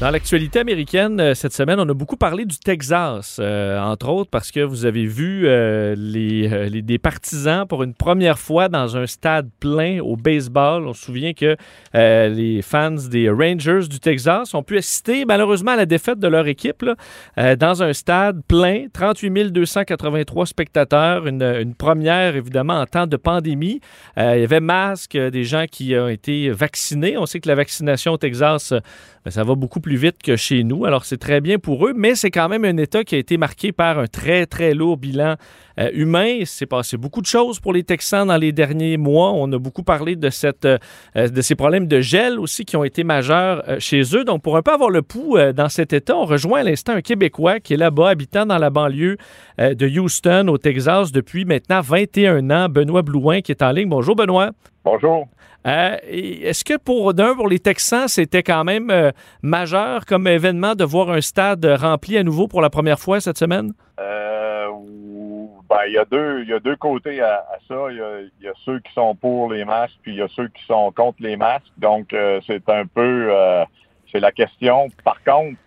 Dans l'actualité américaine, euh, cette semaine, on a beaucoup parlé du Texas, euh, entre autres parce que vous avez vu euh, les, des partisans pour une première fois dans un stade plein au baseball. On se souvient que les fans des Rangers du Texas ont pu assister malheureusement à la défaite de leur équipe dans un stade plein, 38 283 spectateurs, une, première évidemment en temps de pandémie. Il y avait masque, euh, des gens qui ont été vaccinés. On sait que la vaccination au Texas, ben, ça va beaucoup plus vite que chez nous. Alors, c'est très bien pour eux, mais c'est quand même un État qui a été marqué par un très, très lourd bilan euh, humain. Il s'est passé beaucoup de choses pour les Texans dans les derniers mois. On a beaucoup parlé de, euh, ces problèmes de gel aussi qui ont été majeurs euh, chez eux. Donc, pour un peu avoir le pouls dans cet État, on rejoint à l'instant un Québécois qui est là-bas, habitant dans la banlieue de Houston, au Texas, depuis maintenant 21 ans. Benoît Blouin qui est en ligne. Bonjour, Benoît. Bonjour. Euh, Est-ce que pour d'un, pour les Texans, c'était quand même euh, majeur comme événement de voir un stade rempli à nouveau pour la première fois cette semaine? Euh, ben, il y a deux, il y a deux côtés à, à ça. Il y, a, il y a ceux qui sont pour les masques, puis il y a ceux qui sont contre les masques. Donc, euh, c'est un peu, euh, c'est la question. Par contre,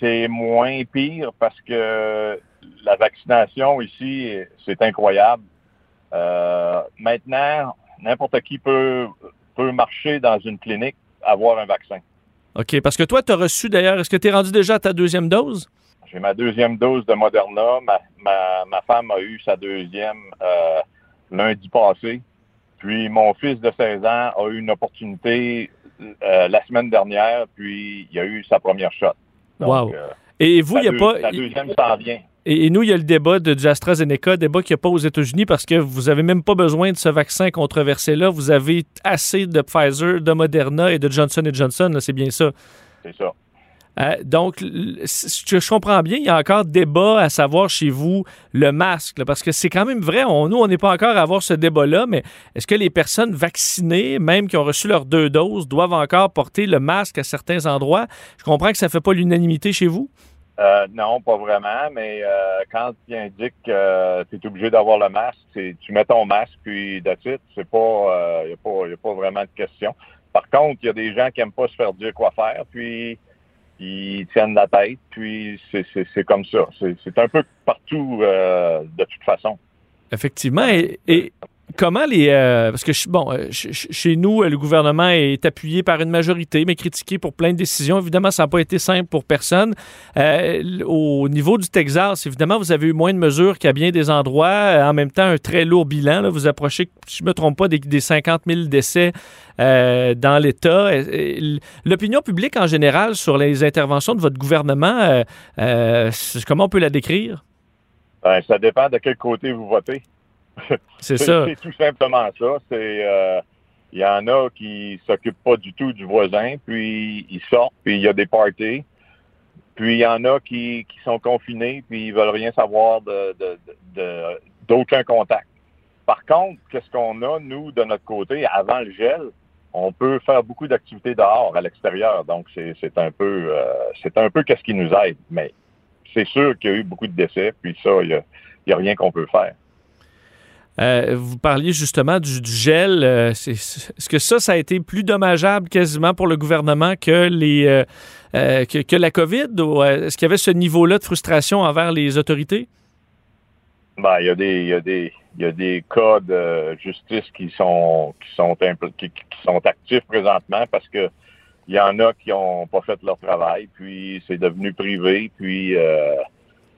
c'est moins pire parce que la vaccination ici, c'est incroyable. Euh, maintenant, n'importe qui peut, peut marcher dans une clinique, avoir un vaccin. OK, parce que toi, tu as reçu d'ailleurs, est-ce que tu es rendu déjà à ta deuxième dose? J'ai ma deuxième dose de Moderna. Ma, ma, ma femme a eu sa deuxième euh, lundi passé. Puis mon fils de 16 ans a eu une opportunité euh, la semaine dernière, puis il a eu sa première shot. Wow. euh, Et vous, il n'y a deux- pas. La deuxième s'en vient. Et, et nous, il y a le débat de, du AstraZeneca, débat qu'il n'y a pas aux États-Unis parce que vous n'avez même pas besoin de ce vaccin controversé-là. Vous avez assez de Pfizer, de Moderna et de Johnson Johnson, c'est bien ça. C'est ça. Euh, donc, je comprends bien, il y a encore débat à savoir chez vous le masque, parce que c'est quand même vrai. On, nous, on n'est pas encore à avoir ce débat-là, mais est-ce que les personnes vaccinées, même qui ont reçu leurs deux doses, doivent encore porter le masque à certains endroits? Je comprends que ça ne fait pas l'unanimité chez vous. Euh, non, pas vraiment, mais euh, quand il indique que tu es obligé d'avoir le masque, tu mets ton masque puis it. C'est pas, il n'y a, a pas vraiment de question. Par contre, il y a des gens qui aiment pas se faire dire quoi faire, puis ils tiennent la tête, puis c'est- comme ça. C'est un peu partout euh, de toute façon. Effectivement. Et comment les. euh, parce que, bon, euh, ch- ch- chez nous, euh, le gouvernement est appuyé par une majorité, mais critiqué pour plein de décisions. Évidemment, ça n'a pas été simple pour personne. Au niveau du Texas, évidemment, vous avez eu moins de mesures qu'à bien des endroits. En même temps, un très lourd bilan. là. Vous approchez, si je ne me trompe pas, des, des 50 000 décès dans l'État. L'opinion publique en général sur les interventions de votre gouvernement, comment on peut la décrire? Ben, ça dépend de quel côté vous votez. C'est ça. C'est tout simplement ça. C'est euh, il y en a qui s'occupent pas du tout du voisin, puis ils sortent, puis il y a des parties. Puis il y en a qui, qui sont confinés, puis ils veulent rien savoir de de- de- d'aucun contact. Par contre, qu'est-ce qu'on a, nous, de notre côté, avant le gel, on peut faire beaucoup d'activités dehors, à l'extérieur. Donc, c'est c'est un peu euh, c'est un peu qu'est-ce qui nous aide. Mais c'est sûr qu'il y a eu beaucoup de décès, puis ça, il y a, il y a rien qu'on peut faire. Euh, vous parliez justement du, gel. euh, Est-ce que ça, ça a été plus dommageable quasiment pour le gouvernement que, les, euh, la COVID? Est-ce qu'il y avait ce niveau-là de frustration envers les autorités? Ben, il y a des, il y a des, cas de justice qui sont, qui sont, actifs présentement parce que il y en a qui ont pas fait leur travail, puis c'est devenu privé, puis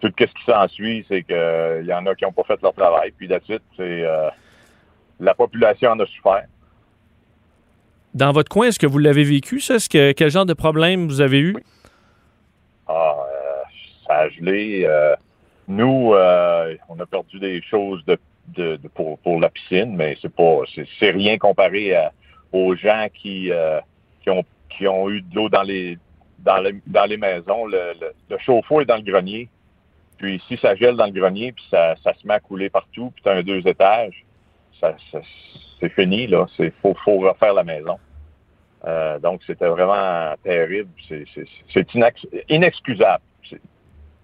tout ce qui s'ensuit, c'est que il y en a qui ont pas fait leur travail, puis là-dessus, c'est euh, la population en a souffert. Dans votre coin, est-ce que vous l'avez vécu, ça? Est-ce que, quel genre de problème vous avez eu? Ah, euh, ça a gelé. euh, nous, euh, on a perdu des choses de, de- de- pour, pour la piscine, mais c'est pas c'est, rien comparé à- aux gens qui, euh, qui ont qui ont eu de l'eau dans les dans les, dans les maisons. Le, le, le chauffe-eau est dans le grenier. Puis si ça gèle dans le grenier, puis ça, ça se met à couler partout, puis tu as un deux étages, ça, c'est fini, là. C'est faut, faut refaire la maison. Euh, donc, c'était vraiment terrible. C'est, c'est, c'est inex- inexcusable.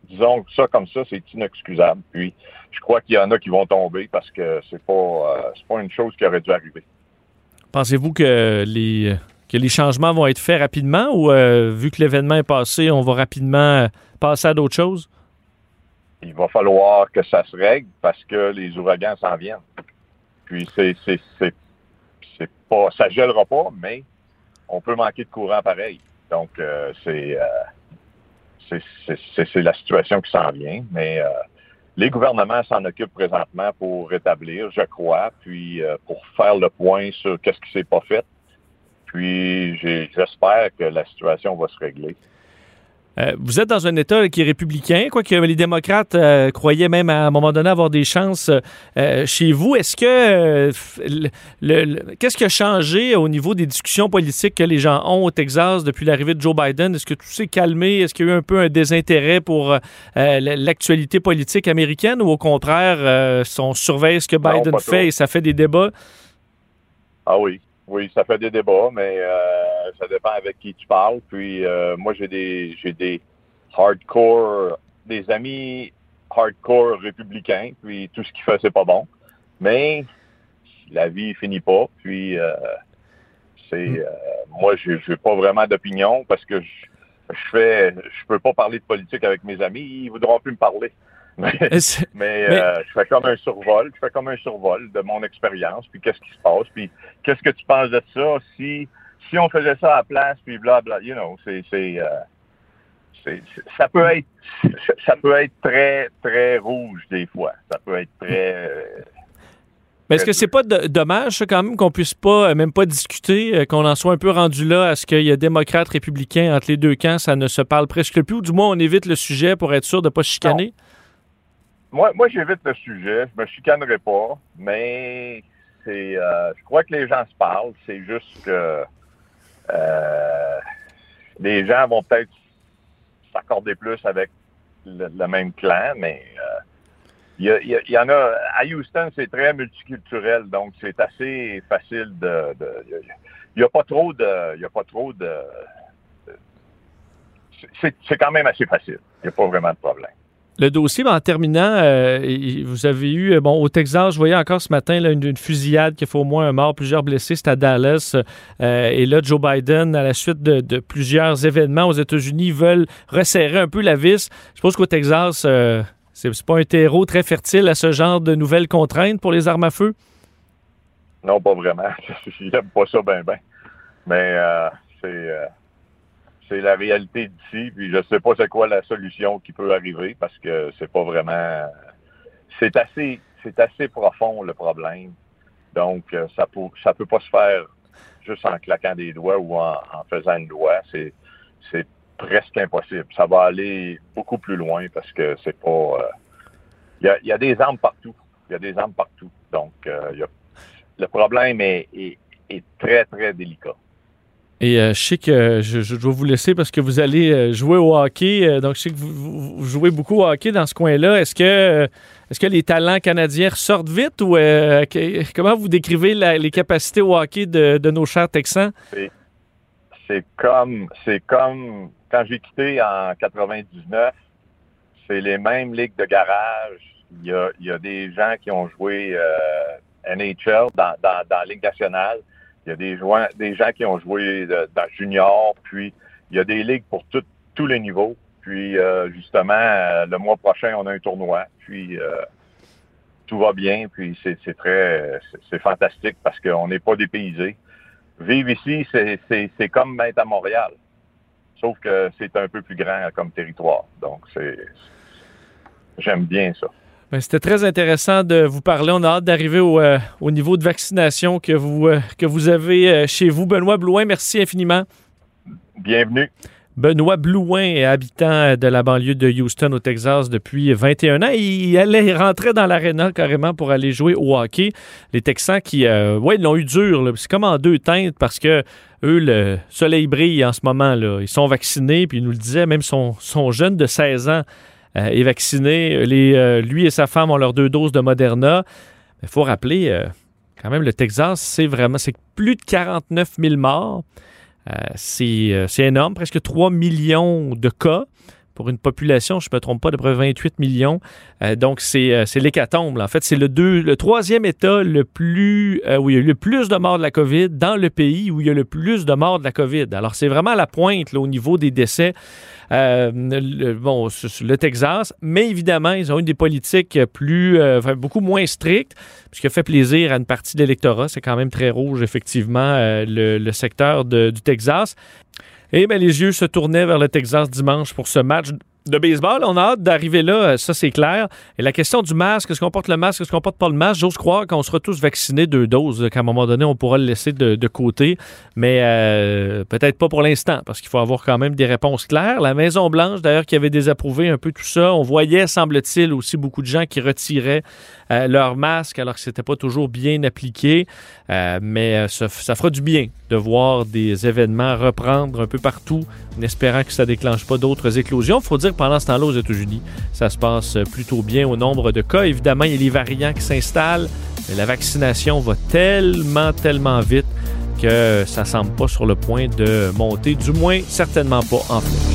Disons ça comme ça, c'est inexcusable. Puis, je crois qu'il y en a qui vont tomber parce que c'est pas, euh, pas une chose qui aurait dû arriver. Pensez-vous que les, que les changements vont être faits rapidement ou, euh, vu que l'événement est passé, on va rapidement passer à d'autres choses? Il va falloir que ça se règle parce que les ouragans s'en viennent. Puis, c'est, c'est, c'est, c'est pas, ça gèlera pas, mais on peut manquer de courant pareil. Donc, euh, c'est, c'est, c'est, la situation qui s'en vient. Mais les gouvernements s'en occupent présentement pour rétablir, je crois, puis pour faire le point sur qu'est-ce qui s'est pas fait. Puis j'espère que la situation va se régler. Euh, vous êtes dans un État qui est républicain, quoique les démocrates euh, croyaient même à un moment donné avoir des chances euh, chez vous. Est-ce que le, qu'est-ce qui a changé au niveau des discussions politiques que les gens ont au Texas depuis l'arrivée de Joe Biden? Est-ce que tout s'est calmé? Est-ce qu'il y a eu un peu un désintérêt pour l'actualité politique américaine ou au contraire, on surveille ce que Biden fait et ça fait des débats? Ah oui, oui, ça fait des débats, mais euh, ça dépend avec qui tu parles. Puis euh, moi, j'ai des j'ai des hardcore, des amis hardcore républicains. Puis tout ce qu'il fait, c'est pas bon. Mais la vie finit pas. Puis euh, c'est hmm. moi, j'ai n'ai pas vraiment d'opinion parce que je, je fais, je peux pas parler de politique avec mes amis. Ils voudront plus me parler. Mais, euh, je fais comme un survol, je fais comme un survol de mon expérience, puis qu'est-ce qui se passe, puis qu'est-ce que tu penses de ça si si on faisait ça à la place, puis bla bla, you know, c'est c'est euh, ça peut être ça peut être très très rouge des fois, ça peut être très euh, mais est-ce que c'est pas dommage, quand même, qu'on puisse pas, même pas discuter, qu'on en soit un peu rendu là à ce qu'il y a démocrates, républicains entre les deux camps, ça ne se parle presque plus, ou du moins on évite le sujet pour être sûr de pas chicaner? Moi, moi j'évite le sujet. Je me chicanerai pas, mais c'est, euh, je crois que les gens se parlent. C'est juste que euh, les gens vont peut-être s'accorder plus avec le, même clan, mais euh, il y, y, en a. À Houston, c'est très multiculturel, donc c'est assez facile de. Il n'y a pas trop de. Il a pas trop de. c'est quand même assez facile. Il n'y a pas vraiment de problème le dossier, en terminant, euh, vous avez eu, euh, bon, au Texas, je voyais encore ce matin une, fusillade qui a fait au moins un mort, plusieurs blessés, c'est à Dallas. Euh, et là, Joe Biden, à la suite de, plusieurs événements aux États-Unis, veulent resserrer un peu la vis. Je pense qu'au Texas, c'est pas un terreau très fertile à ce genre de nouvelles contraintes pour les armes à feu? Non, pas vraiment. J'aime pas ça ben ben. Mais c'est c'est la réalité d'ici, puis je sais pas c'est quoi la solution qui peut arriver parce que c'est pas vraiment c'est assez profond le problème. Donc euh, ça peut ça peut pas se faire juste en claquant des doigts ou en, faisant une loi, c'est presque impossible. Ça va aller beaucoup plus loin parce que c'est pas euh, il y, a, des armes partout. Il y a des armes partout. Donc euh, le problème est très très délicat. Et euh, je sais que je, dois vous laisser parce que vous allez euh, jouer au hockey. Euh, donc, je sais que vous, jouez beaucoup au hockey dans ce coin-là. Est-ce que, est-ce que les talents canadiens sortent vite ou comment vous décrivez les capacités au hockey de, nos chers Texans? C'est comme, c'est comme quand j'ai quitté en 99. C'est les mêmes ligues de garage. Il y a, il y a des gens qui ont joué NHL dans, dans, dans la Ligue nationale il y a des, gens qui ont joué dans junior, puis il y a des ligues pour tous les niveaux. Puis euh, justement, euh, le mois prochain, on a un tournoi. Puis euh, tout va bien. Puis c'est très c'est fantastique parce qu'on n'est pas dépaysé. Vivre ici, c'est comme être à Montréal. Sauf que c'est un peu plus grand comme territoire. Donc j'aime bien ça. Ben, c'était très intéressant de vous parler. On a hâte d'arriver au, euh, niveau de vaccination que vous, euh, que vous avez euh, chez vous. Benoît Blouin, merci infiniment. Bienvenue. Benoît Blouin, habitant de la banlieue de Houston au Texas depuis 21 ans. Il allait rentrer dans l'aréna carrément pour aller jouer au hockey. Les Texans qui, ouais, l'ont eu dur. C'est comme en deux teintes parce que eux, le soleil brille en ce moment. Là. Ils sont vaccinés, puis ils nous le disaient, même son, son jeune de 16 ans est vacciné. Euh, lui et sa femme ont leurs deux doses de Moderna. Il faut rappeler, euh, quand même, le Texas, c'est vraiment c'est plus de 49 000 morts. c'est énorme, presque 3 millions de cas pour une population, je ne me trompe pas, de près 28 millions. Euh, donc, c'est l'hécatombe. En fait, c'est le, le troisième État le plus, où il y a eu le plus de morts de la COVID dans le pays où il y a le plus de morts de la COVID. Alors, c'est vraiment la pointe au niveau des décès. le, bon, le Texas, mais évidemment, ils ont eu des politiques plus, beaucoup moins strictes, ce qui a fait plaisir à une partie de l'électorat. C'est quand même très rouge, effectivement, le, secteur du Texas. Et bien, les yeux se tournaient vers le Texas dimanche pour ce match de baseball. On a hâte d'arriver là, euh, ça c'est clair. Et la question du masque, est-ce qu'on porte le masque, est-ce qu'on porte pas le masque, j'ose croire qu'on sera tous vaccinés deux doses, qu'à un moment donné, on pourra le laisser de, côté. Mais euh, peut-être pas pour l'instant, parce qu'il faut avoir quand même des réponses claires. La Maison-Blanche, d'ailleurs, qui avait désapprouvé un peu tout ça, on voyait, semble-t-il, aussi beaucoup de gens qui retiraient euh, leur masque alors que c'était pas toujours bien appliqué. mais ça, ça fera du bien de voir des événements reprendre un peu partout, en espérant que ça déclenche pas d'autres éclosions. Il faut dire pendant ce temps-là, aux États-Unis, ça se passe plutôt bien au nombre de cas. Évidemment, il y a les variants qui s'installent, mais la vaccination va tellement, tellement vite que ça semble pas sur le point de monter, du moins certainement pas en fait.